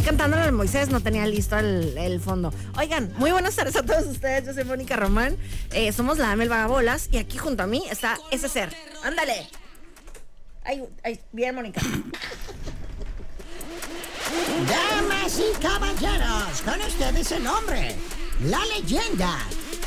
Aquí cantándole al Moisés, no tenía listo el, el fondo. Oigan, muy buenas tardes a todos ustedes. Yo soy Mónica Román. Eh, somos la Amel Vagabolas y aquí junto a mí está ese ser. ¡Ándale! Ay, ay, bien, Mónica. Damas y caballeros, con ustedes el hombre, la leyenda,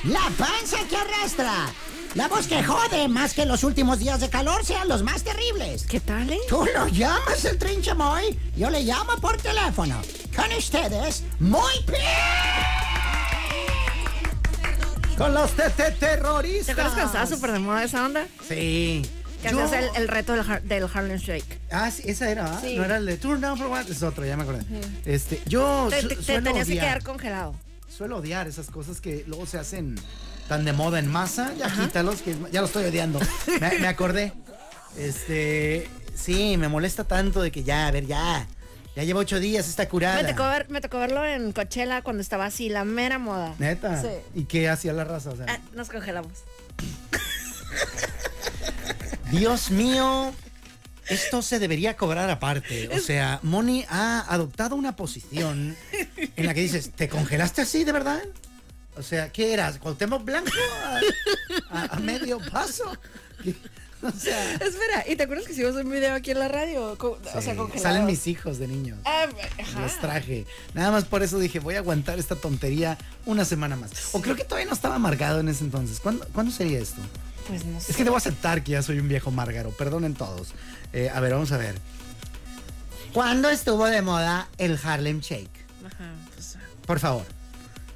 la panza que arrastra, la voz que jode más que los últimos días de calor sean los más terribles. ¿Qué tal, eh? Tú lo llamas el trinchamoy, yo le llamo por teléfono. Con ustedes, muy Con los terroristas. ¿Te acuerdas cuando estaba súper de moda esa onda? Sí. Que Yo- hacías el, el reto del, del Harlem Shake. Ah, sí, esa era, ¿ah? Sí. No era el de Turn Down for What, es otro, ya me acordé. Este, yo Te, su- te- tenías que quedar congelado. suelo odiar esas cosas que luego se hacen tan de moda en masa. Ya quítalos, que ya lo estoy odiando. me, me acordé. Este, sí, me molesta tanto de que ya, a ver, ya. Ya lleva ocho días, está curada. Me tocó, ver- me tocó verlo en Coachella cuando estaba así, la mera moda. Neta. Sí. ¿Y qué hacía la raza? O sea, Ah, nos congelamos. Dios mío, esto se debería cobrar aparte. O sea, Moni ha adoptado una posición en la que dices, ¿te congelaste así de verdad? O sea, ¿qué eras? ¿Cuauhtémoc Blanco? ¿A, a- a medio paso? ¿Qué? O sea, Espera, ¿y te acuerdas que hicimos un video aquí en la radio? Co- o sea, sí, salen mis hijos de niños. Ah. Los traje. Nada más por eso dije, voy a aguantar esta tontería una semana más. O creo que todavía no estaba amargado en ese entonces. ¿Cuándo, ¿cuándo sería esto? Pues no sé. Es que debo aceptar que ya soy un viejo márgaro. Perdonen todos. Eh, a ver, vamos a ver. ¿Cuándo estuvo de moda el Harlem Shake? Ajá, pues, Por favor.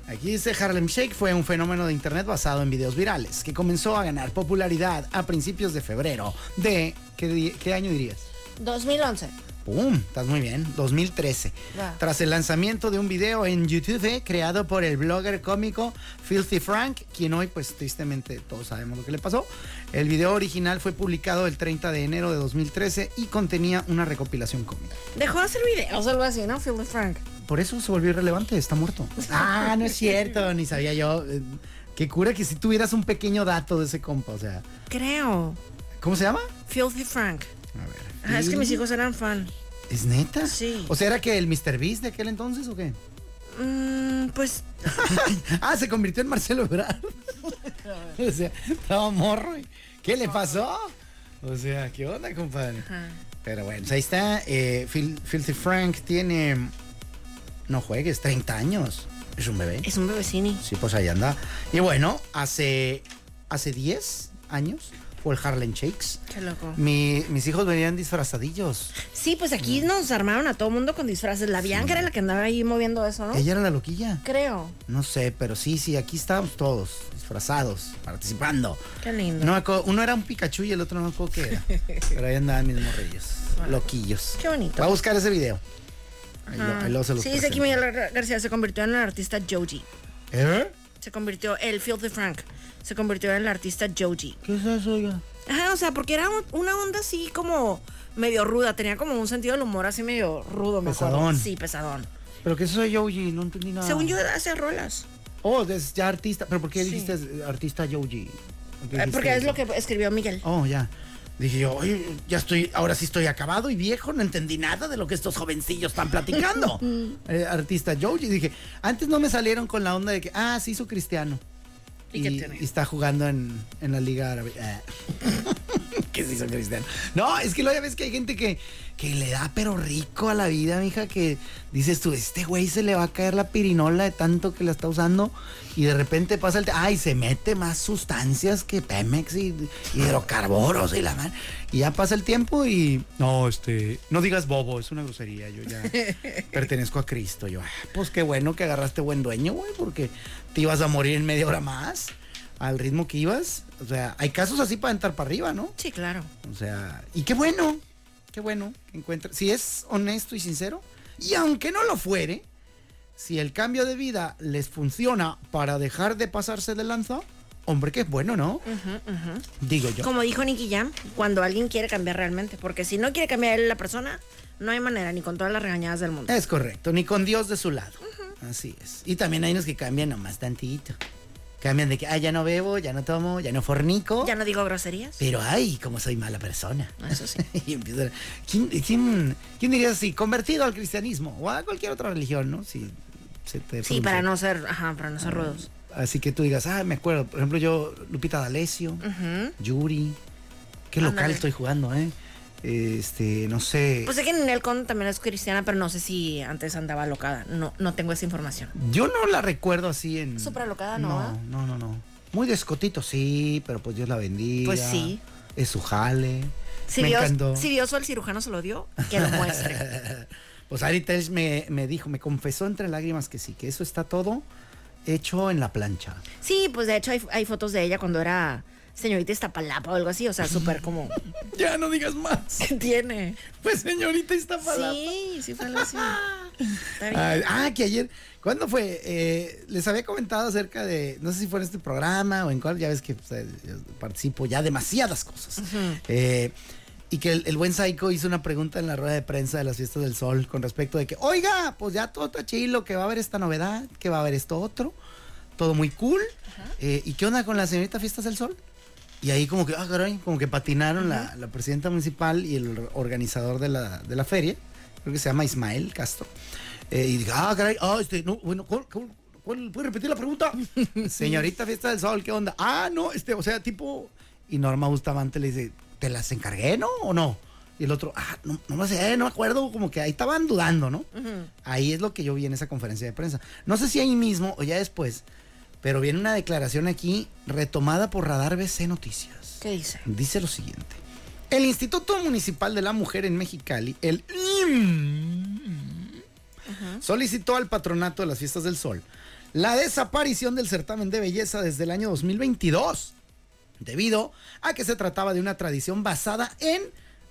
Aquí dice Harlem Shake fue un fenómeno de internet basado en videos virales que comenzó a ganar popularidad a principios de febrero de... ¿Qué, año dirías? 2011. ¡Pum! Estás muy bien. 2013. Va. Tras el lanzamiento de un video en YouTube eh, creado por el blogger cómico Filthy Frank, quien hoy, pues tristemente todos sabemos lo que le pasó. El video original fue publicado el 30 de enero de 2013 y contenía una recopilación cómica. Dejó de hacer videos o algo así, ¿no? Phil Frank. Por eso se volvió irrelevante, está muerto. Ah, no es cierto, ni sabía yo. Eh, Qué cura que si tuvieras un pequeño dato de ese compa, o sea. Creo. ¿Cómo se llama? Filthy Frank. A ver. Ajá, es que mis hijos eran fan. ¿Es neta? Sí. O sea, ¿era que el Mr. Beast de aquel entonces o qué? Mm, pues ah, se convirtió en Marcelo Ebrard. o sea, estaba morro. ¿Qué le pasó? O sea, ¿qué onda, compadre? Ajá. Pero bueno, pues ahí está. eh, Filthy Frank tiene. No juegues, 30 años. Es un bebé. es un bebecini. Sí, pues ahí anda. Y bueno, hace. Hace 10 años fue el Harlem Shakes. Qué loco. Mi- mis hijos venían disfrazadillos. Sí, pues aquí nos armaron a todo mundo con disfraces. La Bianca era la que andaba ahí moviendo eso, ¿no? Ella era la loquilla. Creo. No sé, pero sí, sí, aquí estábamos todos disfrazados, participando. Qué lindo. No, uno era un Pikachu y el otro no me acuerdo qué era. Pero ahí andaban mis morrillos, loquillos. Qué bonito. Va a buscar ese video. Ahí, lo, ahí luego se los Sí, dice aquí presento. Miguel Gar- García se convirtió en el artista Joji. ¿Eh? Se convirtió, el Filthy Frank, se convirtió en el artista Joji. ¿Qué es eso, oiga? Ajá, o sea, porque era un- una onda así como medio ruda, tenía como un sentido del humor así medio rudo, me acuerdo. Pesadón. Sí, pesadón. ¿Pero qué es eso de Yoji? No entendí nada. Según yo, hace rolas. Oh, es ya artista. ¿Pero por qué dijiste artista Yoji? ¿Por qué Eh, dijiste porque es eso? lo que escribió Miguel. Oh, ya. Dije yo, oye, ya estoy, ahora sí estoy acabado y viejo, no entendí nada de lo que estos jovencillos están platicando. Eh, artista Joji, dije, antes no me salieron con la onda de que, ah, se hizo cristiano. ¿Y qué tiene? y está jugando en, en la Liga Árabe. Que se hizo cristiano. No, es que lo ya ves que hay gente que, que le da pero rico a la vida, mija, que dices tú, este güey se le va a caer la pirinola de tanto que la está usando y de repente pasa el... Ay, se mete más sustancias que Pemex y hidrocarburos y la man. Y ya pasa el tiempo y... No, este... No digas bobo, es una grosería, yo ya pertenezco a Cristo. Yo, "Ah, pues qué bueno que agarraste buen dueño, güey, porque te ibas a morir en media hora más al ritmo que ibas. O sea, hay casos así para entrar para arriba, ¿no? Sí, claro. O sea, y qué bueno, qué bueno que encuentre. Si es honesto y sincero, y aunque no lo fuere, si el cambio de vida les funciona para dejar de pasarse de lanza, hombre, que es bueno, ¿no? Digo yo. Como dijo Nicky Jam, cuando alguien quiere cambiar realmente, porque si no quiere cambiar la persona, no hay manera, ni con todas las regañadas del mundo. Es correcto, ni con Dios de su lado. Así es. Y también hay unos que cambian nomás tantito. Cambian de que, ah, ya no bebo, ya no tomo, ya no fornico. Ya no digo groserías. Pero ay, como soy mala persona. Eso sí. y empiezan. ¿Quién, quién, quién diría así? Convertido al cristianismo o a cualquier otra religión, ¿no? Si se te Sí, para no ser, ajá, para no ser rudos. Así que tú digas, ah, me acuerdo. Por ejemplo, yo, Lupita D'Alessio, Yuri. Qué local estoy jugando, ¿eh? Este, no sé. Pues sé que Ninel Conde también es cristiana, pero no sé si antes andaba locada. No, no tengo esa información. yo no la recuerdo así en. Súper alocada, ¿no, No, ah? no, no, no. Muy descotito, sí, pero pues Dios la bendiga. Pues sí. Es su jale. Si me Dios, encantó. si Dios o el cirujano se lo dio, que lo muestre. Pues ahorita él me, me dijo, me confesó entre lágrimas que sí, que eso está todo hecho en la plancha. Sí, pues de hecho hay, hay fotos de ella cuando era señorita Iztapalapa o algo así, o sea, súper como... Ya no digas más. ¿Qué tiene? Pues señorita Iztapalapa. Sí, sí fue algo así. Está bien. Ay, ah, que ayer, ¿cuándo fue? Eh, les había comentado acerca de, no sé si fue en este programa o en cuál, ya ves que pues, eh, yo participo ya demasiadas cosas. Eh, y que el, el buen Psycho hizo una pregunta en la rueda de prensa de las fiestas del sol con respecto de que, oiga, pues ya todo está chilo, que va a haber esta novedad, que va a haber esto otro, todo muy cool. Eh, ¿Y qué onda con la señorita Fiestas del Sol? Y ahí como que, ah, caray, como que patinaron la, la presidenta municipal y el organizador de la, de la feria, creo que se llama Ismael Castro. Eh, y dije, ah, caray, ah, este, no, bueno, ¿cuál, cuál- ¿puede repetir la pregunta? Señorita Fiesta del Sol, ¿qué onda? Ah, no, este, o sea, tipo, y Norma Bustamante le dice, ¿te las encargué, no? ¿O no? Y el otro, ah, no, no me sé, no me acuerdo, como que ahí estaban dudando, ¿no? Ahí es lo que yo vi en esa conferencia de prensa. No sé si ahí mismo o ya después, pero viene una declaración aquí retomada por Radar BC Noticias. ¿Qué dice? Dice lo siguiente. El Instituto Municipal de la Mujer en Mexicali, el IM, solicitó al patronato de las fiestas del sol la desaparición del certamen de belleza desde el año 2022, debido a que se trataba de una tradición basada en,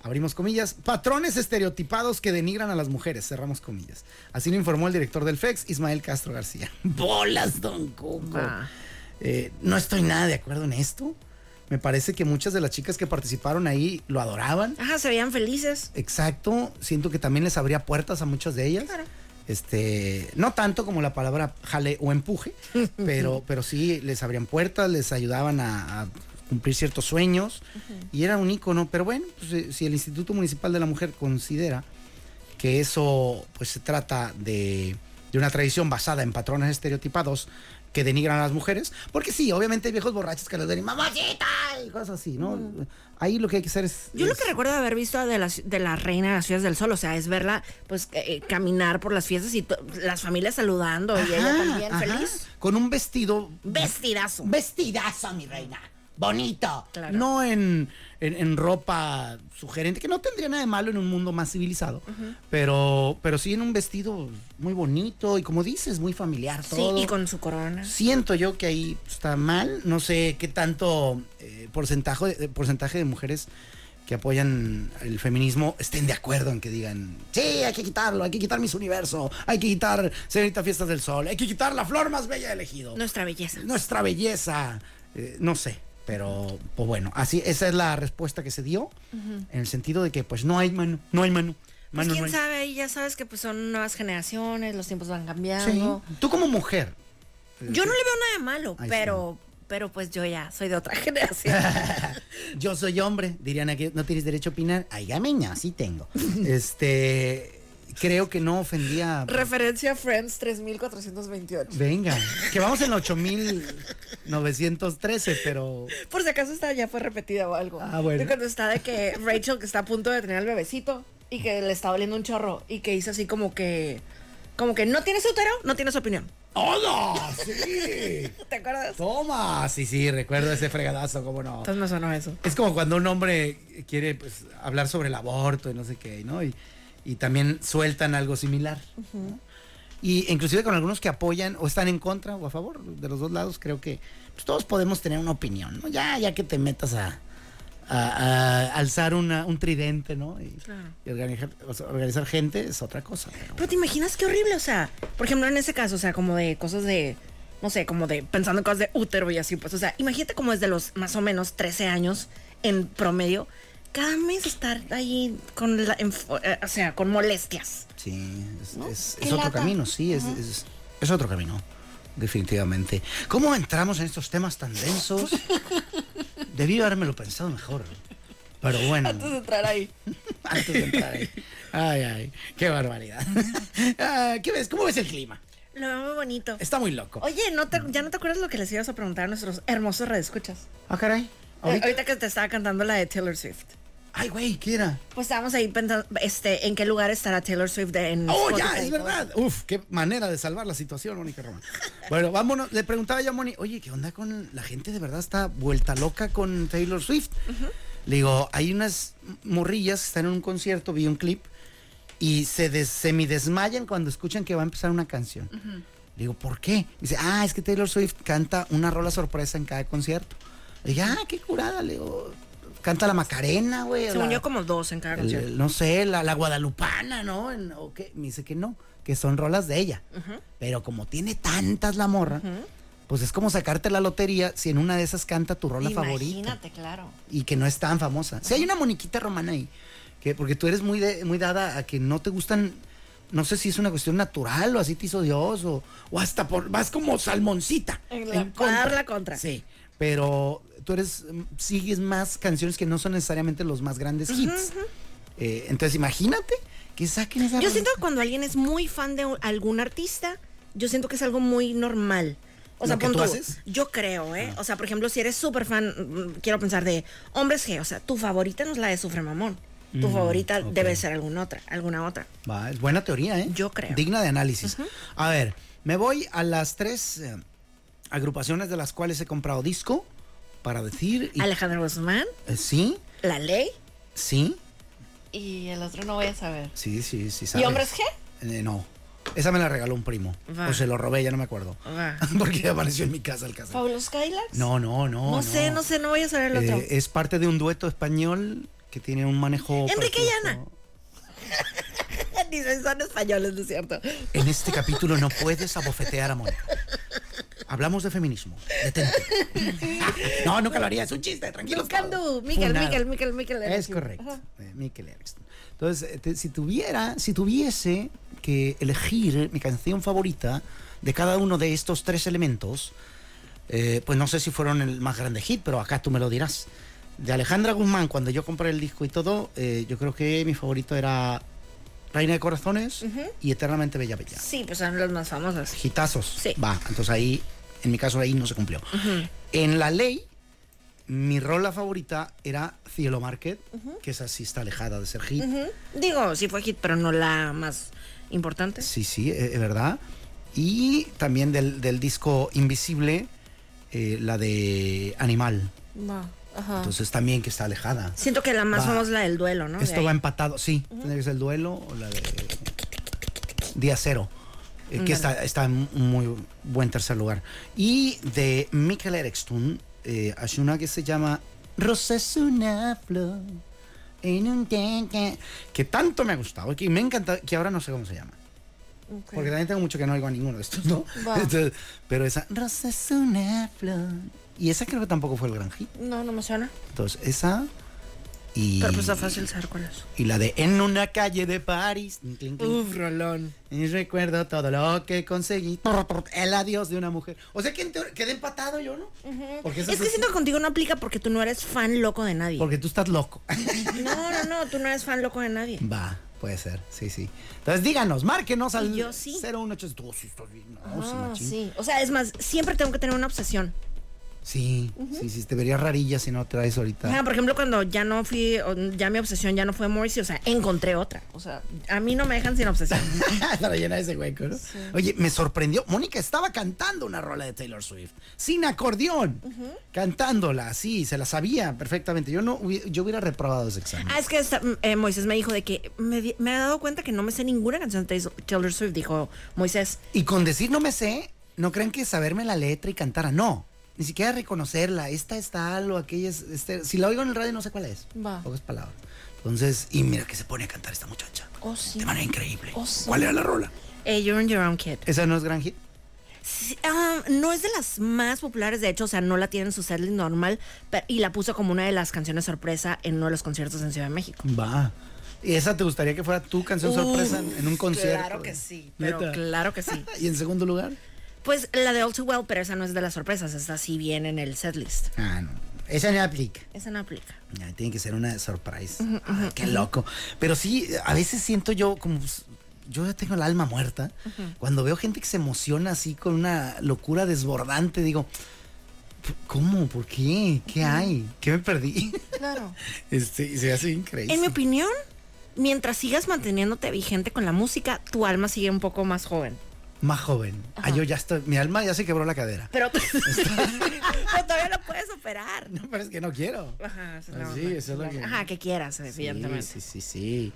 abrimos comillas, patrones estereotipados que denigran a las mujeres, cerramos comillas. Así lo informó el director del FEX, Ismael Castro García. Bolas, don Cuco. Va. Eh, no estoy nada de acuerdo en esto. Me parece que muchas de las chicas que participaron ahí lo adoraban. Ajá, se veían felices. Exacto. Siento que también les abría puertas a muchas de ellas. Claro. Este, no tanto como la palabra jale o empuje, pero, pero sí les abrían puertas, les ayudaban a, a cumplir ciertos sueños y era un ícono. Pero bueno, pues, eh, si el Instituto Municipal de la Mujer considera que eso pues se trata de, de una tradición basada en patrones estereotipados que denigran a las mujeres, porque sí, obviamente hay viejos borrachos que les den mamacita y cosas así, ¿no? Ahí lo que hay que hacer es... Yo lo que recuerdo de haber visto de la, de la reina de las fiestas del sol, o sea, es verla, pues, eh, eh, caminar por las fiestas y las familias saludando y ella también ajá, feliz. Con un vestido Vestidazo. Vestidazo, mi reina. Bonito. Claro. No en, en- en ropa sugerente, que no tendría nada de malo en un mundo más civilizado, pero, pero sí en un vestido muy bonito y como dices, muy familiar Sí, todo. y con su corona. Siento yo que ahí está mal, no sé qué tanto eh, porcentaje, de, porcentaje de mujeres que apoyan el feminismo estén de acuerdo en que digan, sí, hay que quitarlo, hay que quitar Miss Universo, hay que quitar Señorita Fiestas del Sol, hay que quitar la flor más bella elegido Nuestra belleza. nuestra belleza, eh, no sé, pero pues bueno, así esa es la respuesta que se dio en el sentido de que pues no hay mano, no hay mano, Pues mano quién no hay. sabe, y ya sabes que pues son nuevas generaciones, los tiempos van Sí. cambiando. Tú como mujer, Yo no le veo nada de malo, Ahí pero, pero pues yo ya soy de otra generación. yo soy hombre, dirían aquí, no tienes derecho a opinar, ay gameña, sí tengo. este, creo que no ofendía. Referencia a Friends 3428. Venga, que vamos en 8913, pero. Por si acaso esta ya fue repetida o algo. Ah, bueno. De cuando está de que Rachel que está a punto de tener al bebecito y que le está doliendo un chorro y que dice así como que como que no tienes útero, no tienes opinión. ¡Hola! ¡Sí! ¿Te acuerdas? Toma, sí, sí, recuerdo ese fregadazo, cómo no. Entonces me sonó eso. Es como cuando un hombre quiere pues, hablar sobre el aborto y no sé qué, ¿no? Y, y también sueltan algo similar. ¿no? Y inclusive con algunos que apoyan o están en contra o a favor de los dos lados, creo que pues, todos podemos tener una opinión, ¿no? Ya, ya que te metas a, a- a alzar una, un tridente, ¿no? Y, Claro. y organizar, o sea, organizar gente es otra cosa. pero- Pero te imaginas qué horrible, o sea, por ejemplo, en ese caso, o sea, como de cosas de, no sé, como de pensando en cosas de útero y así, pues, o sea, imagínate como desde los más o menos 13 años en promedio, cada mes estar ahí con, la, enfo- eh, o sea, con molestias. Sí, es, es- Qué es otro lata. camino, sí, es, es- es otro camino, definitivamente. ¿Cómo entramos en estos temas tan densos? Debí habérmelo pensado mejor. Pero bueno, Antes de entrar ahí. antes de entrar ahí. Ay, ay, qué barbaridad. Ah, ¿Qué ves? ¿Cómo ves el clima? Lo veo muy bonito. Está muy loco. Oye, ¿no te- ¿ya no te acuerdas lo que les ibas a preguntar a nuestros hermosos redescuchas? Ah, caray. ¿Ahorita? Ahorita que te estaba cantando la de Taylor Swift. Ay, güey, ¿qué era? Pues estábamos ahí pensando, este, en qué lugar estará Taylor Swift en Oh, Spotify ya, es verdad. Uf, qué manera de salvar la situación, Mónica Román. Bueno, vámonos. Le preguntaba yo a Moni, oye, ¿qué onda con la gente de verdad está vuelta loca con Taylor Swift? Le digo, hay unas morrillas que están en un concierto, vi un clip, y se des- semidesmayan cuando escuchan que va a empezar una canción. Le digo, ¿por qué? Dice, ah, es que Taylor Swift canta una rola sorpresa en cada concierto. Le dije, ah, qué curada. Le digo, canta la Macarena, güey. La- yo, como dos en cada el- canción. el- no sé, la, la guadalupana, ¿no? En- ¿o qué? Me dice que no, que son rolas de ella. Pero como tiene tantas la morra, pues es como sacarte la lotería si en una de esas canta tu rola favorita Imagínate, claro. y que no es tan famosa. Si hay una moniquita romana ahí, que porque tú eres muy, de- muy dada a que no te gustan, no sé si es una cuestión natural o así te hizo Dios o, o hasta por, vas como salmoncita. En la- para dar la contra. Sí, pero tú eres, mm, sigues más canciones que no son necesariamente los más grandes hits. Eh, entonces imagínate que saquen esa Yo siento que cuando alguien es muy fan de algún artista, yo siento que es algo muy normal. O ¿Lo sea, tú tú, haces? yo creo, ¿eh? O sea, por ejemplo, si eres súper fan, mm, quiero pensar de hombres G, o sea, tu favorita no es la de Sufre Mamón. Tu favorita ok. debe ser alguna otra, alguna otra. Va, es buena teoría, ¿eh? Yo creo. Digna de análisis. A ver, me voy a las tres eh, agrupaciones de las cuales he comprado disco para decir. y- Alejandro Guzmán, eh, sí, La Ley sí, y el otro no voy a saber. sí, sí, sí. ¿Y sabes. hombres G? Eh, no. Esa me la regaló un primo. Va. O se lo robé, ya no me acuerdo. Va. Porque apareció en mi casa el caso. ¿Fabulous Skylarks? No, no, no. No, sé, no sé, no voy a saber el otro. Eh, es parte de un dueto español que tiene un manejo. Enrique y precioso. Ana. Dicen, son españoles, ¿no es cierto? En este capítulo no puedes abofetear a Mónica. Hablamos de feminismo. Detente. No, nunca lo haría. Es un chiste. Tranquilo. Buscando, Miquel, Miquel, Miquel, Miquel. Es Eriksen. correcto. Eh, Mikel Erickson. Entonces, eh, te- si tuviera, si tuviese que elegir mi canción favorita de cada uno de estos tres elementos, eh, pues no sé si fueron el más grande hit, pero acá tú me lo dirás. De Alejandra Guzmán, cuando yo compré el disco y todo, eh, yo creo que mi favorito era Reina de Corazones y Eternamente Bella Bella. Sí, pues son las más famosas. Hitazos. Sí. Va, entonces ahí, en mi caso ahí no se cumplió. En la ley, mi rola favorita era Cielo Market, que esa sí está alejada de ser hit. Digo, sí fue hit, pero no la más importante. Sí, sí, es verdad. Y también del, del disco Invisible, eh, la de Animal. Ajá. Entonces también que está alejada. Siento que la más famosa es la del duelo, ¿no? Esto va empatado, sí. Tendría que ser el duelo o la de Día Cero. Eh, que está, está en muy buen tercer lugar. Y de Michael Erickson, eh, hay una que se llama Rosa es una flor. En un tanque", que tanto me ha gustado, que me encanta, que ahora no sé cómo se llama. Porque también tengo mucho que no oigo a ninguno de estos, ¿no? Va. Entonces, pero esa, Rosa es una flor. Y esa creo que tampoco fue el gran hit. No, no me suena. Entonces, esa y, Pero pues está fácil saber cuál es. y la de En una calle de París. clink, clink, clink, Uf, rolón. Y recuerdo todo lo que conseguí. El adiós de una mujer. O sea que quedé empatado yo, ¿no? Porque esa Es que es- siento que contigo no aplica porque tú no eres fan loco de nadie. Porque tú estás loco. No, no, no, tú no eres fan loco de nadie. Va. Puede ser, sí, sí. Entonces díganos, márquenos al yo sí. 018. Tú sí estás bien. No, sí, Ah, sí. O sea, es más, siempre tengo que tener una obsesión. Sí, sí, sí, te verías rarilla si no traes ahorita. Ajá, por ejemplo, cuando ya no fui, ya mi obsesión ya no fue Morrissey, o sea, encontré otra. O sea, a mí no me dejan sin obsesión. Para llenar ese hueco, ¿no? Oye, me sorprendió. Mónica estaba cantando una rola de Taylor Swift, sin acordeón, cantándola, sí, se la sabía perfectamente. Yo no yo hubiera reprobado ese examen. ah, es que esta- eh, Moisés me dijo de que me, me he dado cuenta que no me sé ninguna canción de Taylor Swift, dijo Moisés. Y con decir no me sé, no crean que saberme la letra y cantar, no. Ni siquiera reconocerla. Esta es tal o aquella es. este- si la oigo en el radio, no sé cuál es. Va. Pocas palabras. Entonces, y mira que se pone a cantar esta muchacha. Oh, sí. De manera increíble. Oh, sí. ¿Cuál era la rola? Eh, You're on Your Own Kid. ¿Esa no es gran hit? Sí, ah, no es de las más populares, de hecho, o sea, no la tiene en su setlist normal, pero- y la puso como una de las canciones sorpresa en uno de los conciertos en Ciudad de México. Va. ¿Y esa te gustaría que fuera tu canción sorpresa en, en un concierto? Claro que sí, pero ¿Neta? claro que sí. ¿Y en segundo lugar? Pues la de All Too Well, pero esa no es de las sorpresas, esta sí viene en el setlist. Ah, no. Esa no aplica. Esa no aplica. Ya, tiene que ser una surprise. Ah, qué loco. Pero sí, a veces siento yo como. Yo ya tengo el alma muerta. Cuando veo gente que se emociona así con una locura desbordante, digo, ¿cómo? ¿Por qué? ¿Qué hay? ¿Qué me perdí? Claro. Este, se hace increíble. En mi opinión, mientras sigas manteniénodiéndote vigente con la música, tu alma sigue un poco más joven. Más joven. Ah, yo ya estoy. Mi alma ya se quebró la cadera. Pero, pero todavía lo puedes operar. No, pero es que no quiero. Ajá, esa es Ah, la sí, eso es lo que- Ajá, que quieras, evidentemente. Sí, sí, sí, sí.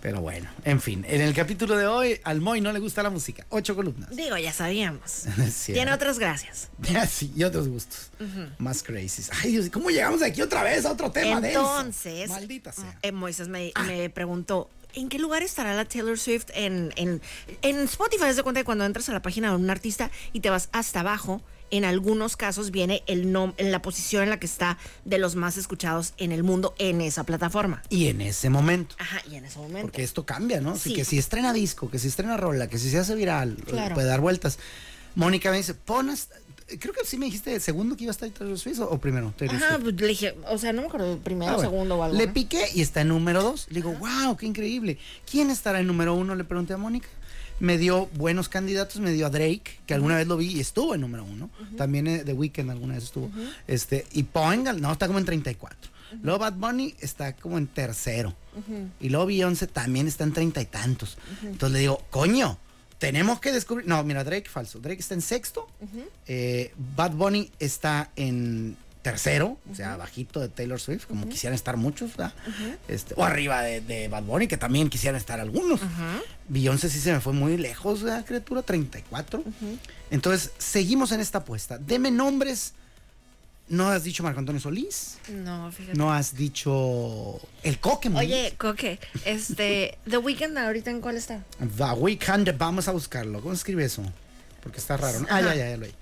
Pero bueno, en fin. En el capítulo de hoy, al Moy no le gusta la música. Ocho columnas. Digo, ya sabíamos. Tiene otras gracias. sí, y otros gustos. Más crazy. Ay, Dios, ¿cómo llegamos de aquí otra vez a otro tema? Entonces, Maldita sea. Ah. eh, Moisés me, me preguntó, ¿en qué lugar estará la Taylor Swift en, en, en Spotify? Haz de cuenta que cuando entras a la página de un artista y te vas hasta abajo, en algunos casos viene el nom en la posición en la que está de los más escuchados en el mundo en esa plataforma. Y en ese momento. Ajá, y en ese momento. Porque esto cambia, ¿no? Así Sí. que si estrena disco, que si estrena rola, que si se hace viral, Claro. puede dar vueltas. Mónica me dice, pon hasta- Creo que sí me dijiste el segundo que iba a estar Taylor Swift o, o primero. Taylor Ajá, pues le dije, o sea, no me acuerdo, primero, Ah, bueno. segundo o algo. Le ¿no? piqué y está en número dos. Le digo, wow, qué increíble. ¿Quién estará en número uno? Le pregunté a Mónica. Me dio buenos candidatos, me dio a Drake, que alguna vez lo vi y estuvo en número uno. También eh, The Weeknd alguna vez estuvo. este Y Poengal, no, está como en 34. Luego Bad Bunny está como en tercero. Y luego Beyoncé también está en treinta y tantos. Entonces le digo, coño, tenemos que descubrir. No, mira, Drake falso. Drake está en sexto. Eh, Bad Bunny está en tercero, o sea, bajito de Taylor Swift, como quisieran estar muchos, ¿verdad? este, o arriba de, de Bad Bunny, que también quisieran estar algunos. Beyoncé sí se me fue muy lejos, ¿verdad, criatura? 34. Entonces, seguimos en esta apuesta. Deme nombres. No has dicho Marco Antonio Solís. No, fíjate. No has dicho el Coque. Oye, Coque, este, The Weeknd ahorita en cuál está? The Weeknd, vamos a buscarlo. ¿Cómo se escribe eso? Porque está raro. ¿no? Ah, ya, ya, ya lo hay.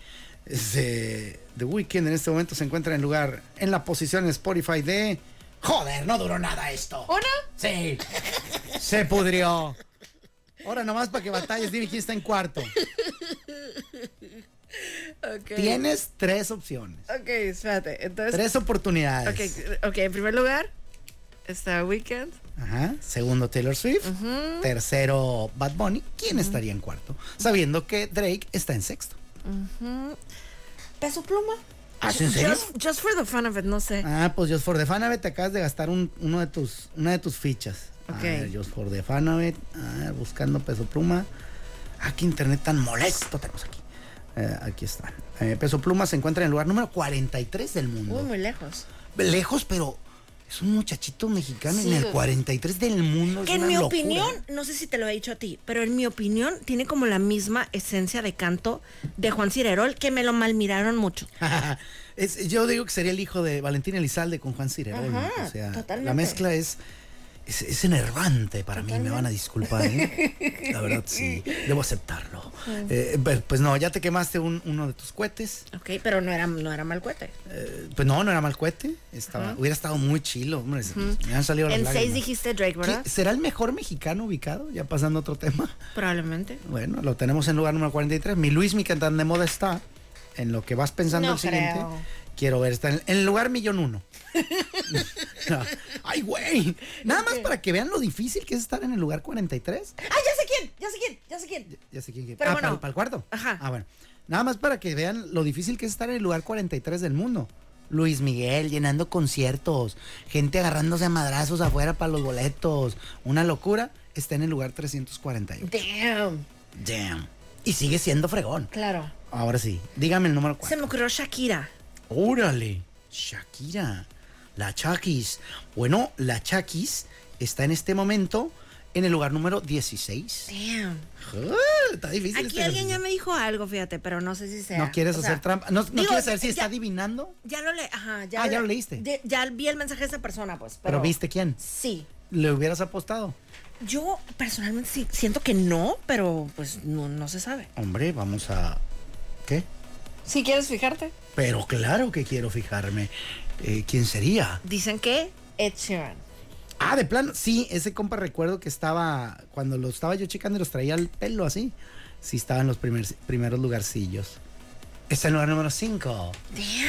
Este, The Weeknd en este momento se encuentra en lugar, en la posición en Spotify de. Joder, no duró nada esto. ¿O no? Sí. Se pudrió. Ahora nomás para que batalles, dime quién está en cuarto. Tienes tres opciones. Ok, espérate. Entonces, Tres oportunidades. ok, en primer lugar está Weekend. Ajá. Segundo, Taylor Swift. Tercero, Bad Bunny. ¿Quién estaría en cuarto? Sabiendo que Drake está en sexto. Peso Pluma. ¿Ah, ¿en serio? Just, just for the fun of it, no sé. Ah, pues Just for the Fanabet te acabas de gastar un- uno de tus, una de tus fichas. Ok. A ver, Just for the Fanabet, a ver, buscando peso pluma. Ah, qué internet tan molesto tenemos aquí. Eh, aquí está. Eh, peso pluma se encuentra en el lugar número 43 del mundo. Uy, muy lejos. Lejos, pero es un muchachito mexicano Sí, en el güey. 43 del mundo. es Que en mi locura. opinión, no sé si te lo he dicho a ti, pero en mi opinión tiene como la misma esencia de canto de Juan Cirerol que me lo malmiraron mucho. Es- yo digo que sería el hijo de Valentín Elizalde con Juan Cirerol. o sea, totalmente. la mezcla es, es, es enervante para mí, me van a disculpar. ¿eh? La verdad, sí, debo aceptarlo. Eh, pues- no, ya te quemaste un- uno de tus cohetes. Ok, pero no era, no era mal cohete. Eh, pues no, no era mal cohete. Estaba, Hubiera estado muy chilo. Hombre, Me han salido las En seis lágrimas. dijiste Drake, ¿verdad? ¿Qué- ¿Será el mejor mexicano ubicado? Ya pasando a otro tema. Probablemente. Bueno, lo tenemos en lugar número 43. Mi Luis, mi cantante de moda está. En lo que vas pensando No el siguiente. Quiero ver, está en, en el lugar millón uno. No. Ay, Ay, güey. Nada más para que vean lo difícil que es estar en el lugar 43. Ah, ya sé quién, ya sé quién, ya sé quién. Ya sé quién. Pero ah, bueno. para, el cuarto. Ajá. Ah, bueno. Nada más para que vean lo difícil que es estar en el lugar 43 del mundo. Luis Miguel llenando conciertos, gente agarrándose a madrazos afuera para los boletos. Una locura. Está en el lugar 348. Damn. Damn. Y sigue siendo fregón. Claro. Ahora sí, dígame el número Se 4. me ocurrió Shakira. Órale, Shakira, la Chakis. Bueno, la Chakis está en este momento en el lugar número 16. Damn. Ah, está difícil. Aquí este alguien ya me dijo algo, fíjate, pero no sé si sea. ¿No quieres O sea, hacer trampa? ¿No, quieres saber si ya- está adivinando? Ya lo le, ajá, ya. Ah, ya lo leíste. de- ya vi el mensaje de esa persona, pues. ¿Pero Pero, viste quién? Sí. ¿Le hubieras apostado? Yo personalmente sí siento que no, pero pues no, no se sabe. Hombre, vamos a... ¿Qué? Si quieres fijarte. Pero claro que quiero fijarme. Eh, ¿Quién sería? Dicen que Ed Sheeran. Ah, de plano, sí, ese compa recuerdo que estaba, cuando lo estaba yo checando y los traía el pelo así, sí estaba en los primer- primeros lugarcillos. Está en el lugar número 5.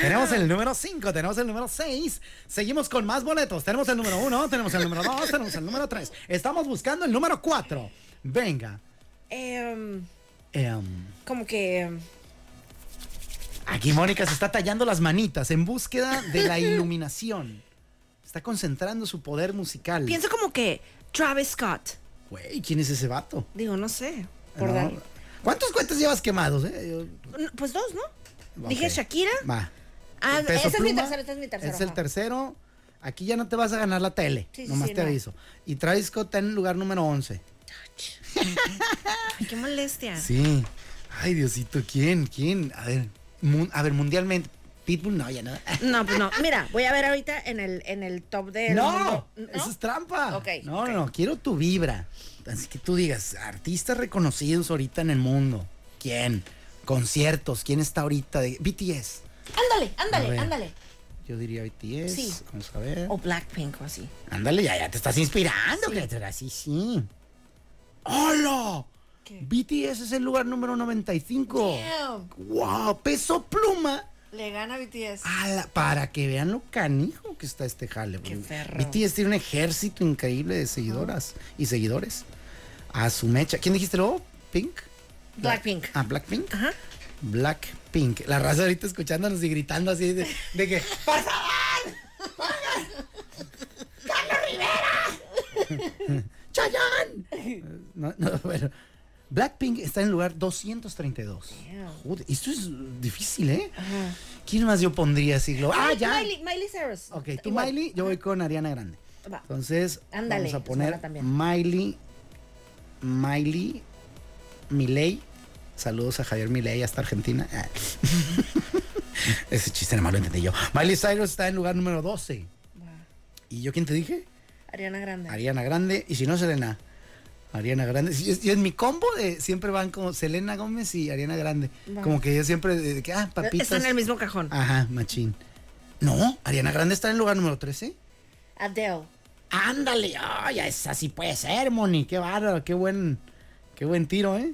Tenemos el número 5, tenemos el número 6. Seguimos con más boletos. Tenemos el número 1, tenemos el número 2, tenemos el número 3. Estamos buscando el número 4. Venga. Em, Em, como que. Aquí Mónica se está tallando las manitas en búsqueda de la iluminación. Está concentrando su poder musical. Pienso como que Travis Scott. Güey, ¿quién es ese vato? Digo, no sé. Por No. dar- ¿Cuántos cuentos llevas quemados? eh? Yo- Pues dos, ¿no? Dije Shakira. Va. Ah, ese es mi tercero, este es mi tercero. Es el tercero. Aquí ya no te vas a ganar la tele. Sí, nomás sí, te no. aviso. Y Travis Scott está en el lugar número 11. Ay, qué molestia. Sí. Ay, Diosito, ¿quién? ¿Quién? A ver, a ver, mundialmente. Pitbull, no, ya no. No, pues no. Mira, voy a ver ahorita en el, en el top del No, mundo. eso es trampa. Ok, no, no, no, quiero tu vibra. Así que tú digas, artistas reconocidos ahorita en el mundo. ¿Quién? Conciertos, ¿quién está ahorita? De... BTS. Ándale, ándale, ándale. Yo diría BTS. Sí. Vamos a ver. O Blackpink o así. Ándale, ya, ya te estás inspirando, criatura. Sí, sí. ¡Hola! ¿Qué? BTS es el lugar número 95. Damn. ¡Wow! Peso pluma. Le gana BTS. Para que vean lo canijo que está este jale. Qué perro. BTS tiene un ejército increíble de seguidoras y seguidores. A su mecha. ¿Quién dijiste luego? ¿Pink? Blackpink. Ah, Blackpink. Ajá. Blackpink. La raza ahorita escuchándonos y gritando así de, de que. ¡Por favor! ¡Carlos Rivera! ¡Chayán! No, no, bueno. Blackpink está en el lugar 232. Damn. Joder, esto es difícil, ¿eh? Ajá. ¿Quién más yo pondría siglo? Ah, Ay, ya. Miley, Miley Cyrus. Ok, tú Igual. Miley, yo voy con Ariana Grande. Va. Entonces, Ándale, vamos a poner. Miley, Miley, Miley. Saludos a Javier Milei hasta Argentina. Ah. Ese chiste nada más lo entendí yo. Miley Cyrus está en lugar número 12. Va. ¿Y yo quién te dije? Ariana Grande. Ariana Grande. Y si no, Selena. Ariana Grande. Y es- y mi combo de siempre van como Selena Gómez y Ariana Grande. Como que yo siempre, de que, ah, papitas. Está en el mismo cajón. Ajá, machín. No, Ariana Grande está en el lugar número 13. Adele. Ándale, ay, esa sí puede ser, Moni. Qué bárbaro, qué buen, qué buen tiro, ¿eh?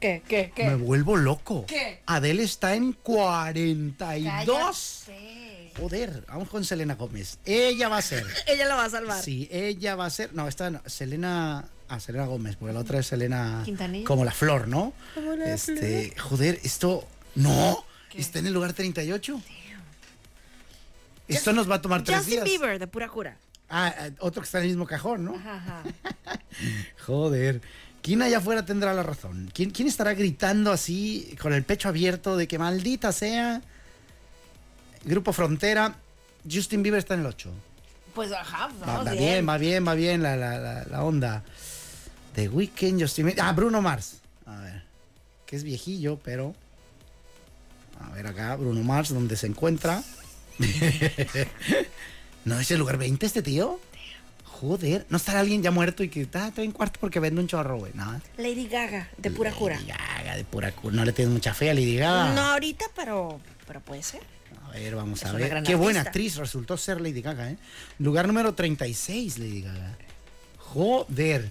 ¿Qué? ¿Qué? ¿Qué? Me vuelvo loco. ¿Qué? Adele está en 42. Cállate. Joder, vamos con Selena Gómez. Ella va a ser. Ella lo va a salvar. Sí, ella va a ser. No, esta no, Selena. Ah, Selena Gómez, porque la otra es Selena. Quintanilla. Como la flor, ¿no? Como la este, joder, esto. No, ¿Qué? está en el lugar 38. Esto nos va a tomar tres Justin días. Bieber, de pura cura. Ah, ah, otro que está en el mismo cajón, ¿no? Ajá, ajá. Joder. ¿Quién allá afuera tendrá la razón? ¿Quién, quién estará gritando así, con el pecho abierto, de que maldita sea? Grupo Frontera. Justin Bieber está en el 8. Pues ajá, Va, va bien. bien, va bien, va bien la, la, la, la onda. The Weeknd, Justin Bieber. Ah, Bruno Mars. A ver. Que es viejillo, pero. A ver acá, Bruno Mars, donde se encuentra. ¿No es el lugar 20 este tío? Joder, ¿no estará alguien ya muerto y que está en cuarto porque vende un chorro, güey? Nada. Lady Gaga, de pura cura. Lady Gaga, de pura cura. No le tienes mucha fe a Lady Gaga. No ahorita, pero, pero puede ser. A ver, vamos Es a ver. Qué buena actriz resultó ser Lady Gaga, ¿eh? Lugar número 36, Lady Gaga. Joder.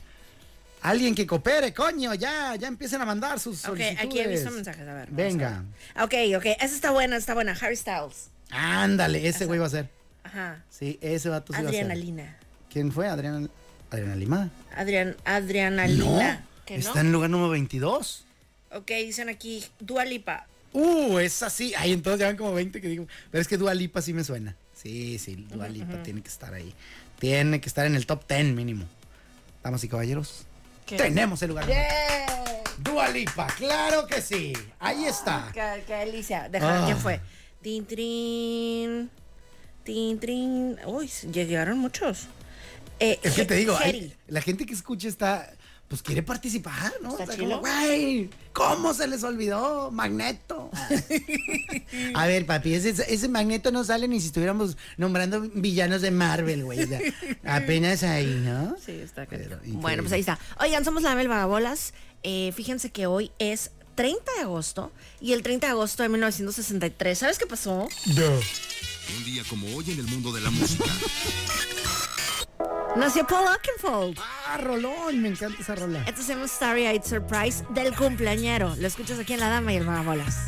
Alguien que coopere, coño, ya, ya empiecen a mandar sus Ok, solicitudes. aquí he visto mensajes, a ver. Venga. a ver. Ok, ok, esa está buena, está buena. Harry Styles. Ándale, ese güey va a ser. Ajá. Sí, ese vato sí va a ser. ¿Quién fue? Adriana, Adriana Lima. Adrian, Adrianalina. No, ¿Que está en lugar número 22. Ok, dicen aquí Dua Lipa. Uh, es así. Ay, entonces ya van como 20 que digo. Pero es que Dua Lipa sí me suena. Sí, sí, Dua Lipa tiene que estar ahí. Tiene que estar en el top 10 mínimo. Damas y caballeros, ¿Qué? tenemos el lugar. ¡Yeah! Dua Lipa, claro que sí. Ahí está. Qué, qué delicia. Deja, Ah. ¿quién fue? Tin, trin. Tin, trin. Uy, ya llegaron muchos. Eh, Es que te digo, hay- la gente que escucha está, pues quiere participar, ¿no? Está Está chilo. como, güey, ¿cómo se les olvidó? Magneto. A ver, papi, ese, ese Magneto no sale ni si estuviéramos nombrando villanos de Marvel, güey. O sea, apenas ahí, ¿no? Sí, está increíble. Bueno, pues ahí está. Oigan, somos la Mel Vagabolas. Eh, fíjense que hoy es 30 de agosto y el 30 de agosto de 1963. ¿Sabes qué pasó? Un día como hoy en el mundo de la música. Nació Paul Oakenfold. Ah, Rolón, me encanta esa rola. Esto se llama Starry Eyed Surprise del cumpleañero. Lo escuchas aquí en La Dama y el Vagabolas.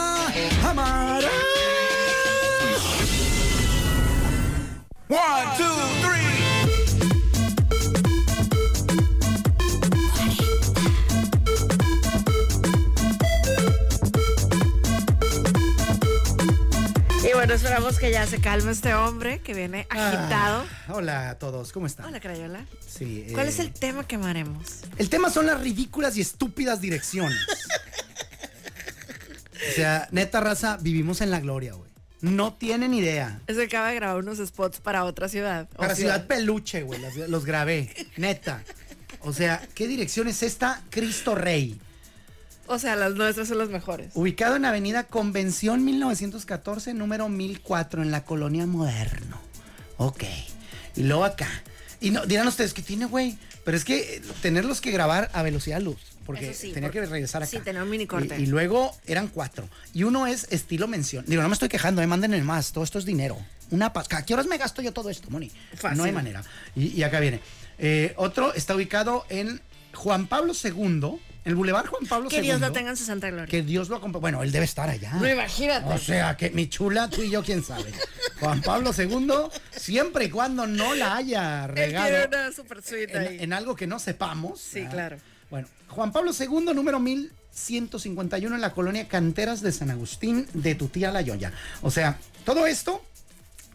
One, two, three. Y bueno, esperamos que ya se calme este hombre que viene agitado. Ah, hola a todos, ¿cómo están? Hola, Crayola. Sí, ¿Cuál eh, es el tema que amaremos? El tema son las ridículas y estúpidas direcciones. o sea, neta raza, vivimos en la gloria, güey. No tienen idea. Es que acaba de grabar unos spots para otra ciudad. Para Ciudad Peluche, güey, los grabé, neta. O sea, ¿qué dirección es esta? Cristo Rey. O sea, las nuestras son las mejores. Ubicado en Avenida Convención 1914, número 1004, en la colonia Moderno. Ok. Y luego acá. Y no, dirán ustedes que tiene, güey. Pero es que eh, tenerlos que grabar a velocidad luz. Porque sí, tenía porque- que regresar acá. sí, tenía un mini corte. Y, y luego eran cuatro. Y uno es estilo mención. Digo, no me estoy quejando, me manden el más. Todo esto es dinero. Una paz. ¿A qué horas me gasto yo todo esto, Moni? Fácil. No hay manera. Y, y acá viene. Eh, otro está ubicado en Juan Pablo II, el Boulevard Juan Pablo Que II. Dios lo tenga en su santa gloria. Que Dios lo acompañe. Bueno, él debe estar allá. No, imagínate. O sea, que mi chula, tú y yo, quién sabe. Juan Pablo II, siempre y cuando no la haya Él regado tiene una super suite ahí. en, en algo que no sepamos. Sí, ¿verdad? claro. Bueno, Juan Pablo II, número 1151 en la colonia Canteras de San Agustín de tu tía La Yoya. O sea, todo esto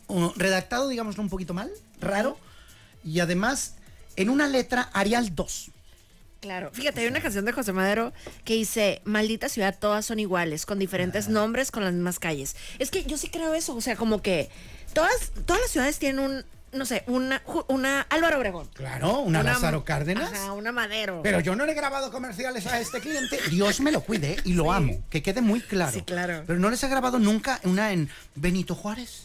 uh, redactado, digámoslo, un poquito mal, raro, y además en una letra Arial 2. Claro. Fíjate, hay una canción de José Madero que dice, maldita ciudad, todas son iguales, con diferentes nombres, con las mismas calles. Es que yo sí creo eso, o sea, como que todas, todas las ciudades tienen un, no sé, una, una Álvaro Obregón. Claro, una, Lázaro Cárdenas. Ajá, una Madero. Pero yo no le he grabado comerciales a este cliente. Dios me lo cuide y lo amo. Que quede muy claro. Sí, claro. Pero no les he grabado nunca una en Benito Juárez.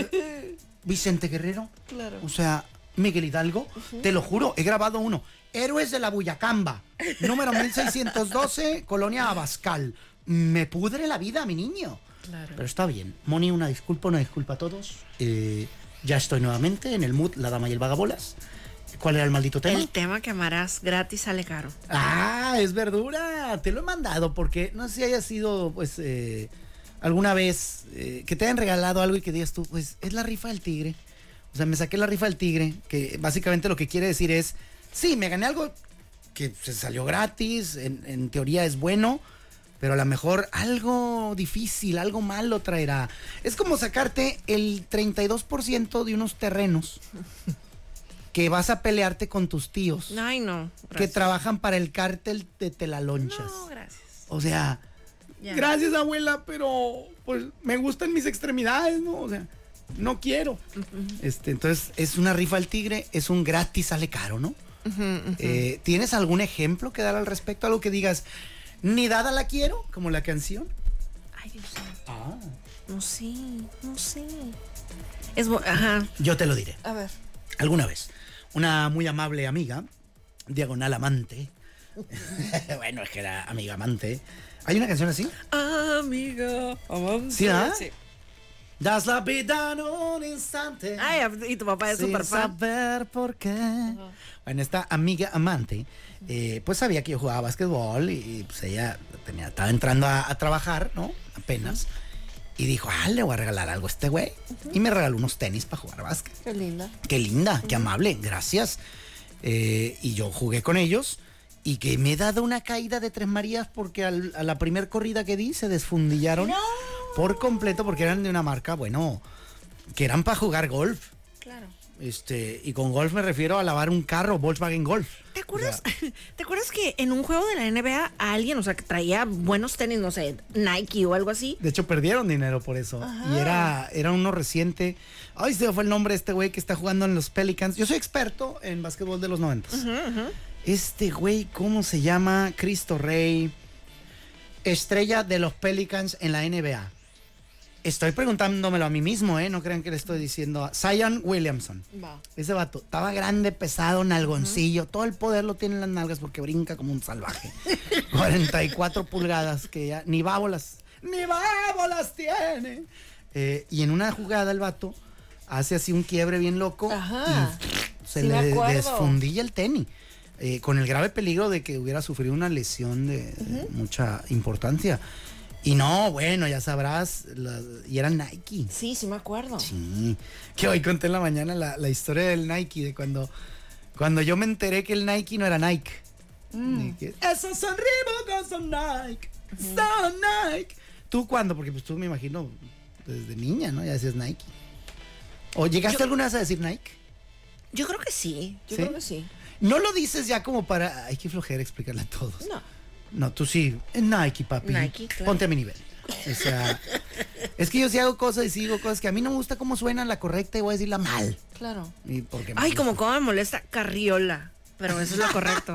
Vicente Guerrero. Claro. O sea, Miguel Hidalgo. Te lo juro, he grabado uno. Héroes de la Buyacamba. Número 1612, Colonia Abascal. Me pudre la vida, mi niño. Claro. Pero está bien. Moni, una disculpa, una disculpa a todos. Eh, ya estoy nuevamente en el mood La Dama y el Vagabolas. ¿Cuál era el maldito tema? El tema que amarás gratis sale caro. Ah, es verdura. Te lo he mandado porque no sé si haya sido, pues, eh, alguna vez eh, que te hayan regalado algo y que digas tú, pues, es la rifa del tigre. O sea, me saqué la rifa del tigre, que básicamente lo que quiere decir es, sí, me gané algo que se salió gratis, en, en teoría es bueno, pero a lo mejor algo difícil, algo malo traerá. Es como sacarte el 32% de unos terrenos que vas a pelearte con tus tíos Ay, no. que trabajan para el cártel de Telalonchas. No, gracias. O sea, Ya. gracias abuela, pero pues me gustan mis extremidades, ¿no? O sea, no quiero. Este, entonces, es una rifa al tigre, es un gratis, sale caro, ¿no? Eh, ¿Tienes algún ejemplo que dar al respecto? Algo que digas, ni dada la quiero, como la canción. Ay, Dios mío. Ah. No sé, no sé. Es Ajá. Yo te lo diré. A ver. Alguna vez, una muy amable amiga diagonal amante. bueno, es que era amiga amante. ¿Hay una canción así? Amiga, amante. ¿Sí, ah? Sí. Das la vida en un instante. Ay, y tu papá es súper fan. saber por qué. Bueno, esta amiga amante, eh, pues sabía que yo jugaba básquetbol y, pues ella tenía, estaba entrando a, a trabajar, ¿no? Apenas. Y dijo, ah, le voy a regalar algo a este güey. Y me regaló unos tenis para jugar básquet. Qué linda. Qué linda, qué amable, gracias. Eh, y yo jugué con ellos y que me he dado una caída de tres Marías porque al- a la primer corrida que di se desfundillaron por completo porque eran de una marca, bueno, que eran para jugar golf. Claro. Este, y con golf me refiero a lavar un carro, Volkswagen Golf. ¿Te acuerdas? ¿Te acuerdas que en un juego de la NBA a alguien, o sea, que traía buenos tenis, no sé, Nike o algo así? De hecho, perdieron dinero por eso. Y era, era uno reciente. Ay, se fue el nombre de este güey que está jugando en los Pelicans. Yo soy experto en básquetbol de los noventas. Este güey, ¿cómo se llama? Cristo Rey. Estrella de los Pelicans en la NBA. Estoy preguntándomelo a mí mismo, ¿eh? No crean que le estoy diciendo a Zion Williamson. Va. Ese vato estaba grande, pesado, nalgoncillo. Todo el poder lo tiene en las nalgas porque brinca como un salvaje. 44 pulgadas que ya ni bábolas, ni bábolas tiene. Eh, y en una jugada el vato hace así un quiebre bien loco Ajá. y se Sí le desfundilla el tenis. eh, con el grave peligro de que hubiera sufrido una lesión de, de mucha importancia. Y no, bueno, ya sabrás, y era Nike. Sí, sí me acuerdo. Sí, que hoy conté en la mañana la, la historia del Nike, de cuando, cuando yo me enteré que el Nike no era Nike. Que, Esos son Reebok, son Nike, son Nike. ¿Tú cuándo? Porque pues tú me imagino desde niña, ¿no? Ya decías Nike. ¿O llegaste alguna vez a decir Nike? Yo creo que sí. Yo ¿Sí? creo que sí. No lo dices ya como para... Hay que flojera explicarle a todos. No. No, tú sí. Es Nike, papi. Nike, claro. Ponte a mi nivel. O sea, es que yo sí hago cosas y sí digo cosas que a mí no me gusta cómo suena la correcta y voy a decirla mal. Claro. Y porque Ay, como cómo me molesta Carriola. Pero eso es lo correcto.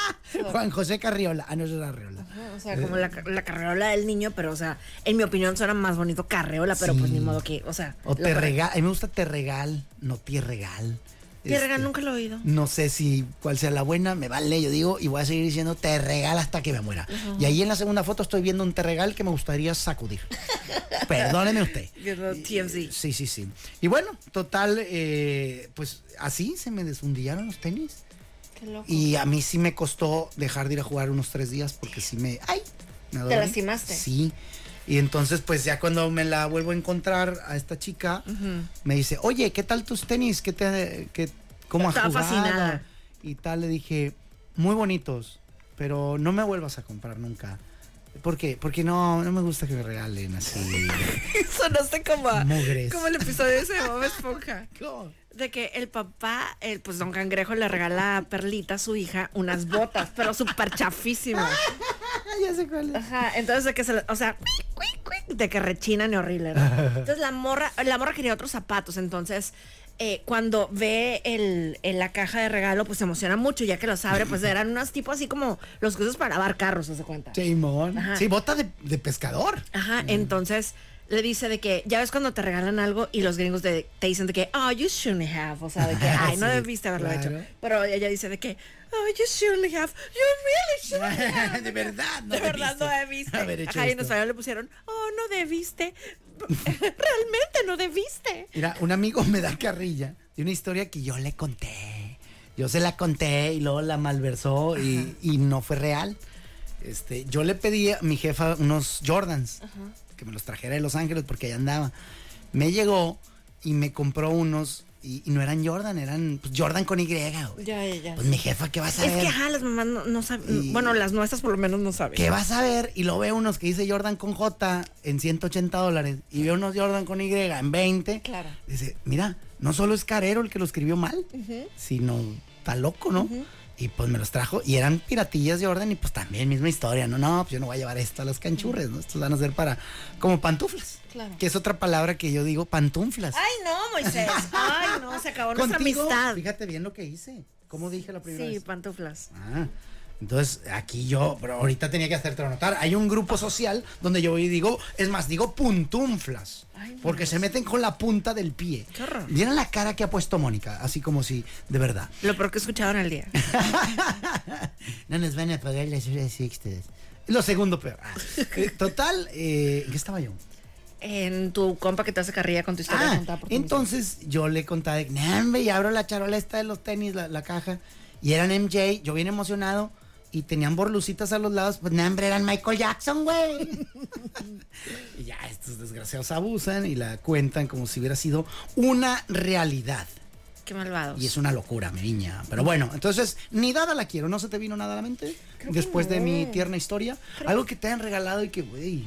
Juan José Carriola. Ah, no, eso era Arriola. O sea, como la, la carreola del niño, pero, o sea, en mi opinión suena más bonito carreola, pero Sí. pues ni modo que, o sea. O te correcto. regal. A mí me gusta te regal, no te regal. Tierra Este, nunca lo he oído. No sé si cuál sea la buena, me vale, yo digo, y voy a seguir diciendo te regal hasta que me muera. Y ahí en la segunda foto estoy viendo un te regal que me gustaría sacudir. Perdóneme usted. TMZ. Sí, sí, sí. Y bueno, total, eh, pues así se me desfundillaron los tenis. Qué loco. Y a mí sí me costó dejar de ir a jugar unos tres días porque sí me... ¡Ay! me dolí. lastimaste? Sí. Y entonces, pues ya cuando me la vuelvo a encontrar a esta chica, me dice, oye, ¿qué tal tus tenis? ¿Qué te, qué, ¿Cómo has fascinada. Y tal, le dije, muy bonitos, pero no me vuelvas a comprar nunca. ¿Por qué? Porque no, no me gusta que me regalen así. Sonaste como, a- como el episodio ese de Bob Esponja. De que el papá, el, pues Don Cangrejo le regala a Perlita, su hija, unas botas, pero súper chafísimas. Ya sé cuál es. Ajá, entonces de que se, o sea, de que rechinan y horrible, ¿no? Entonces la morra, la morra quería otros zapatos, entonces eh, cuando ve el, en la caja de regalo, pues se emociona mucho, ya que los abre, pues eran unos tipos así como los que usas para lavar carros, ¿se cuenta? Simón. Ajá. Sí, bota de, de pescador. Ajá, entonces le dice de que, ya ves cuando te regalan algo y los gringos de- te dicen de que, oh, you shouldn't have, o sea, de que, ay, no debiste haberlo claro. hecho. Pero ella dice de que, oh, you shouldn't have, you really shouldn't have. de verdad, no de verdad no debiste debiste. haber hecho Ajá, y en esto. español le pusieron, oh, no debiste. Realmente no debiste. Mira, un amigo me da carrilla de una historia que yo le conté. Yo se la conté y luego la malversó y, y no fue real. Este, yo le pedí a mi jefa unos Jordans que me los trajera de Los Ángeles porque allá andaba. Me llegó y me compró unos y, y no eran Jordan, eran pues, Jordan con Y. güey. Ya, ya, ya. Pues mi jefa, ¿qué vas a Es ver? que, ajá, las mamás no, no saben, bueno, las nuestras por lo menos no saben. ¿Qué vas a ver? Y lo veo unos que dice Jordan con J en 180 dólares y veo unos Jordan con Y en 20. Claro. Dice, mira, no solo es Carero el que lo escribió mal, sino está loco, ¿no? Y pues me los trajo y eran piratillas de orden y pues también misma historia, ¿no? No, pues yo no voy a llevar esto a los canchurres, ¿no? Estos van a ser para como pantuflas. Claro. Que es otra palabra que yo digo, pantuflas. Ay, no, Moisés. Ay, no, se acabó nuestra amistad. fíjate bien lo que hice. ¿Cómo dije la primera Sí, vez? pantuflas. Ah, Entonces, aquí yo, pero ahorita tenía que hacerte notar. Hay un grupo social donde yo voy y digo, es más, digo puntunflas. Porque se meten con la punta del pie. Qué horror. Miren la cara que ha puesto Mónica, así como si, de verdad. Lo peor que escucharon al día. no nos van a pagar las horas extras. Lo segundo peor. Ah, eh, Total, eh, ¿en qué estaba yo? En tu compa que te hace carrilla con tu historia. Ah, entonces yo le contaba, de, "Nah, hombre, y abro la charola esta de los tenis, la, la caja, y eran MJ, yo bien emocionado, y tenían borlucitas a los lados, pues nah, hombre, eran Michael Jackson, güey. y ya, estos desgraciados abusan y la cuentan como si hubiera sido una realidad. Qué malvados. Y es una locura, mi niña. Pero bueno, entonces, ni dada la quiero, ¿no se te vino nada a la mente? Después de mi tierna historia. Algo que te hayan regalado y que, güey.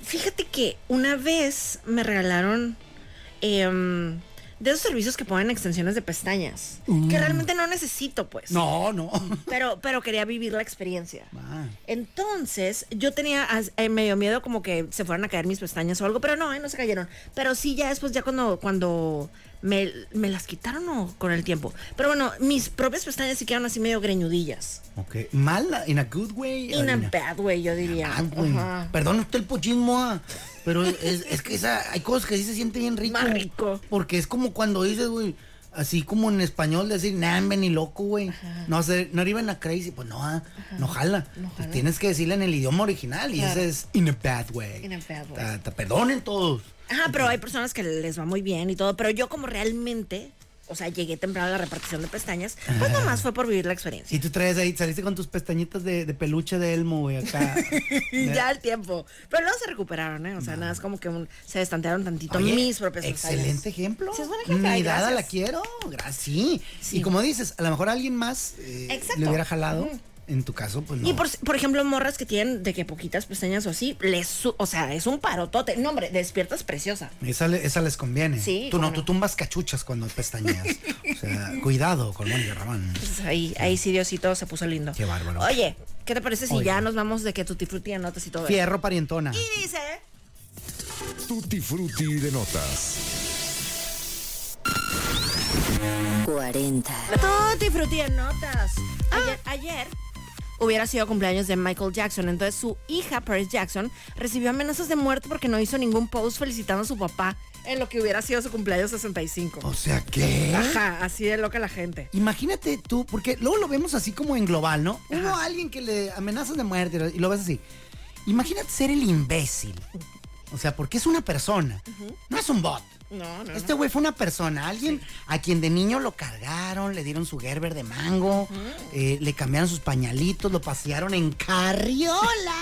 Fíjate que una vez me regalaron em, de esos servicios que ponen extensiones de pestañas. Que realmente no necesito, pues. Mm. No, no. Pero, pero quería vivir la experiencia. Ah. Entonces, yo tenía eh, medio miedo como que se fueran a caer mis pestañas o algo, pero no, eh, no se cayeron. Pero sí, ya después, ya cuando, cuando me, me las quitaron o con el tiempo. Pero bueno, mis propias pestañas sí quedaron así medio greñudillas. Ok. Mal, in a good way. In a in a- bad way, yo diría. Ajá. Perdón usted el pochismo, ah, pero es, es que esa, hay cosas que sí se siente bien rico. Más rico. Porque es como cuando dices, güey, así como en español decir, nah, ni loco, güey. No sé, no even a crazy, pues no, ah, no jala. Pues tienes que decirle en el idioma original y ese es in a bad way. In a bad way. Ta- ta- perdonen todos. Ajá, pero hay personas que les va muy bien y todo. Pero yo como realmente, o sea, llegué temprano a la repartición de pestañas, pues nomás fue por vivir la experiencia. Y tú traes ahí, saliste con tus pestañitas de, de peluche de Elmo, güey, acá. Y ya el tiempo. Pero luego se recuperaron, ¿eh? O sea, nada, es como que un- se destantearon tantito Oye, mis propias pestañas. Excelente ejemplo. Sí, es buen ejemplo. Ay, dada la quiero. Gracias. Sí. Sí. Y como dices, a lo mejor alguien más eh, le hubiera jalado. Ujú. En tu caso, pues no. Y por, por ejemplo, morras que tienen de que poquitas pestañas o así, les su- o sea, es un parotote. No, hombre, despiertas preciosa. Esa, le- esa les conviene. Sí, Tú no, tú tumbas cachuchas cuando pestañeas. o sea, cuidado con Mónica Ramón. Pues ahí, ahí sí Diosito se puso lindo. Qué bárbaro. Oye, ¿qué te parece si Oye. ya nos vamos de que tu frutti en notas y todo eso? Fierro parientona. Y dice, Tutti Frutti de notas. 40. Tutti frutti en notas. Ayer, ayer hubiera sido cumpleaños de Michael Jackson, entonces su hija Paris Jackson recibió amenazas de muerte porque no hizo ningún post felicitando a su papá en lo que hubiera sido su cumpleaños 65. O sea, ¿qué? Ajá, así de loca la gente. Imagínate tú, porque luego lo vemos así como en global, ¿no? Hubo Ajá. alguien que le amenazas de muerte y lo ves así. Imagínate ser el imbécil. O sea, porque es una persona. No es un bot. No, no, Este güey fue una persona, alguien a quien de niño lo cargaron, le dieron su Gerber de mango, eh, le cambiaron sus pañalitos, lo pasearon en carriola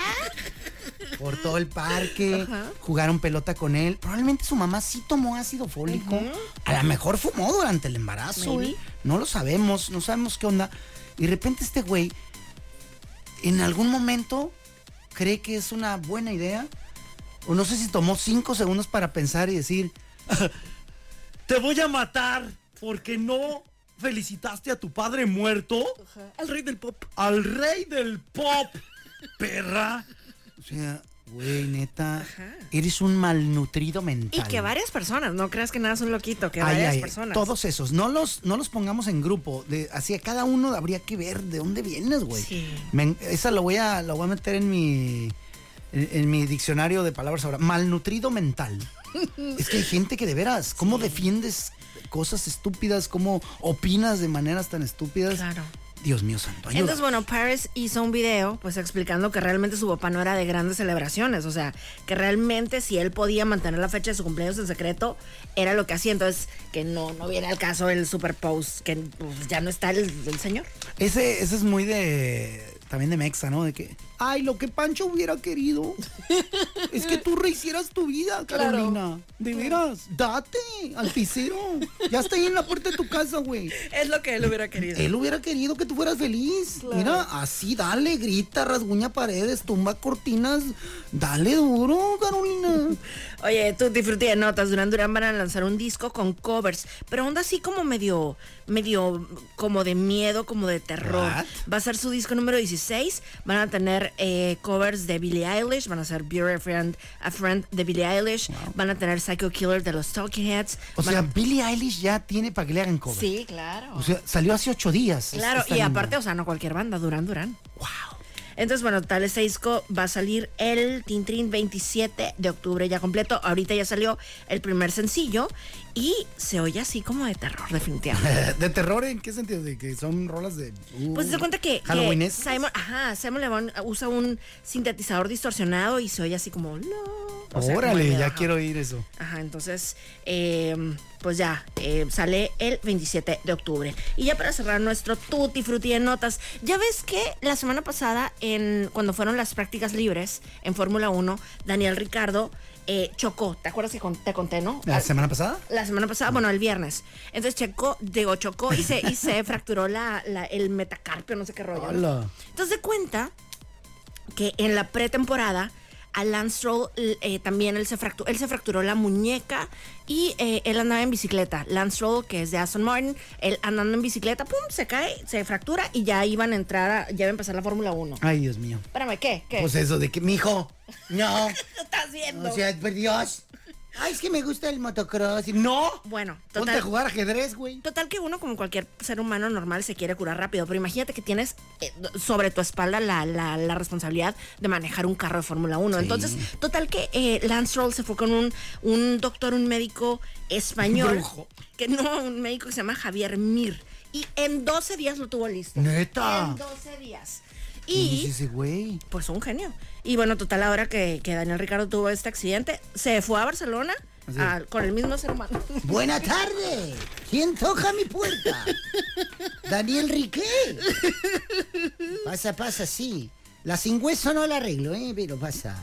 por todo el parque, jugaron pelota con él. Probablemente su mamá sí tomó ácido fólico. A lo mejor fumó durante el embarazo, güey. No lo sabemos, no sabemos qué onda. Y de repente este güey, en algún momento, cree que es una buena idea. O no sé si tomó cinco segundos para pensar y decir, te voy a matar porque no felicitaste a tu padre muerto. Al rey del pop. Al rey del pop, perra. O sea, güey, neta, eres un malnutrido Y mental. que varias personas, no creas que nada es un loquito, que Ay, varias ay, personas. Todos esos, no los, no los pongamos en grupo. De, así a cada uno habría que ver de dónde vienes, güey. Sí. Me- esa lo voy a, la voy a meter en mi, en, en mi diccionario de palabras ahora. Malnutrido mental. es que hay gente que de veras, ¿cómo defiendes cosas estúpidas? ¿Cómo opinas de maneras tan estúpidas? Claro. Dios mío santo, ayuda. Entonces, bueno, Paris hizo un video, pues explicando que realmente su papá no era de grandes celebraciones. O sea, que realmente si él podía mantener la fecha de su cumpleaños en secreto, era lo que hacía. Entonces, que no, no viene al caso el super post, que pues, ya no está el, el señor. Ese, ese es muy de. También de Mexa, ¿no? De que. Ay, lo que Pancho hubiera querido. es que tú rehicieras tu vida, Carolina. De veras. Date al pisero. Ya está ahí en la puerta de tu casa, güey. Es lo que él hubiera querido. Él hubiera querido que tú fueras feliz. Mira, así dale, grita, rasguña paredes, tumba cortinas. Dale duro, Carolina. Oye, tú Frutti de notas, Durán Durán van a lanzar un disco con covers, pero onda así como medio, medio como de miedo, como de terror. What? Va a ser su disco número 16, van a tener eh, covers de Billie Eilish, van a ser Beauty a Friend, a Friend de Billie Eilish, van a tener Psycho Killer de los Talking Heads. O sea, a- Billie Eilish ya tiene para que le hagan cover. sí, claro. O sea, salió hace ocho días. Claro, y aparte, o sea, no cualquier banda, Duran Duran. Wow. Entonces, bueno, tal este disco va a salir el Tintrin 27 de octubre ya completo. Ahorita ya salió el primer sencillo y se oye así como de terror, definitivamente. ¿De terror en qué sentido? ¿De que son rolas de. uh, Pues se cuenta que, que Simon, ajá, Simon Le Bon usa un sintetizador distorsionado y se oye así como... "No". O sea, como Órale, ya quiero oír eso. Ajá, entonces, eh, pues ya, eh, sale el 27 de octubre. Y ya para cerrar nuestro tutti frutti de notas, ya ves que la semana pasada, en, cuando fueron las prácticas libres en Fórmula 1, Daniel Ricardo eh, chocó. ¿Te acuerdas que con- te conté, no? ¿La semana pasada? La semana pasada, bueno, el viernes. Entonces checó, digo, chocó y se, y se fracturó la, la- el metacarpio, no sé qué rollo. ¿no? Entonces de cuenta que en la pretemporada a Lance Stroll eh, también él se, fracturó, él se fracturó la muñeca y eh, él andaba en bicicleta. Lance Stroll, que es de Aston Martin, él andando en bicicleta, pum, se cae, se fractura y ya iban a entrar, a- ya iba a empezar la Fórmula 1. Ay, Dios mío. Espérame, ¿qué? ¿Qué? Pues eso de que, mijo, no. ¿Qué estás viendo? O sea, por Dios. Ay, es que me gusta el motocross. No. bueno, Ponte total. a jugar ajedrez, güey. Total que uno, como cualquier ser humano normal, se quiere curar rápido, pero imagínate que tienes eh, sobre tu espalda la, la- la responsabilidad de manejar un carro de Fórmula 1. Entonces, total que eh, Lance Stroll se fue con un, un doctor, un médico español. Brujo. Que no, un médico que se llama Javier Mir. Y en 12 días lo tuvo listo. Neta. En 12 días. ¿Qué Y ese güey? pues un genio. Y bueno, total, ahora que, que Daniel Ricardo tuvo este accidente, se fue a Barcelona a- con el mismo ser humano. Buena tarde. ¿Quién toca mi puerta? Daniel Riqué. Pasa, pasa, sí. La sin hueso no la arreglo, ¿eh? Pero pasa.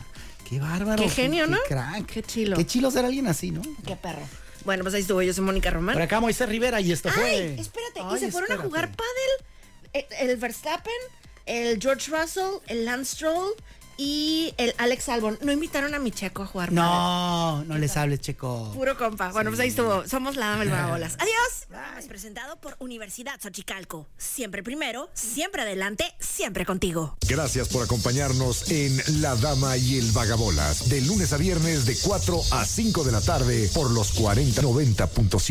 Qué bárbaro. Qué genio, ¿no? crack. Qué chilo. Qué chilo ser alguien así, ¿no? Qué perro. Bueno, pues ahí estuvo. Yo soy Mónica Román. Por acá Moisés Rivera y esto fue. Ay, espérate. y se fueron a jugar pádel. El, el Verstappen, el George Russell, el Lance Stroll y el Alex Albon. No invitaron a mi checo a jugar. No, no les hables, Checo. Puro compa. Bueno, pues ahí estuvo. Somos la dama del Vagabolas. Adiós. Es presentado por Universidad Xochicalco. Siempre primero, siempre adelante, siempre contigo. Gracias por acompañarnos en La Dama y el Vagabolas, de lunes a viernes de 4 a 5 de la tarde por los 4090.7.